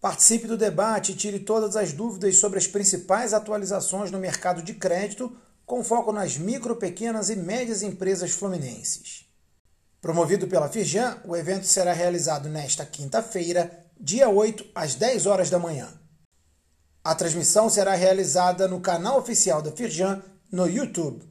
Participe do debate e tire todas as dúvidas sobre as principais atualizações no mercado de crédito, com foco nas micro, pequenas e médias empresas fluminenses. Promovido pela Firjan, o evento será realizado nesta quinta-feira, dia 8, às 10 horas da manhã. A transmissão será realizada no canal oficial da Firjan no YouTube.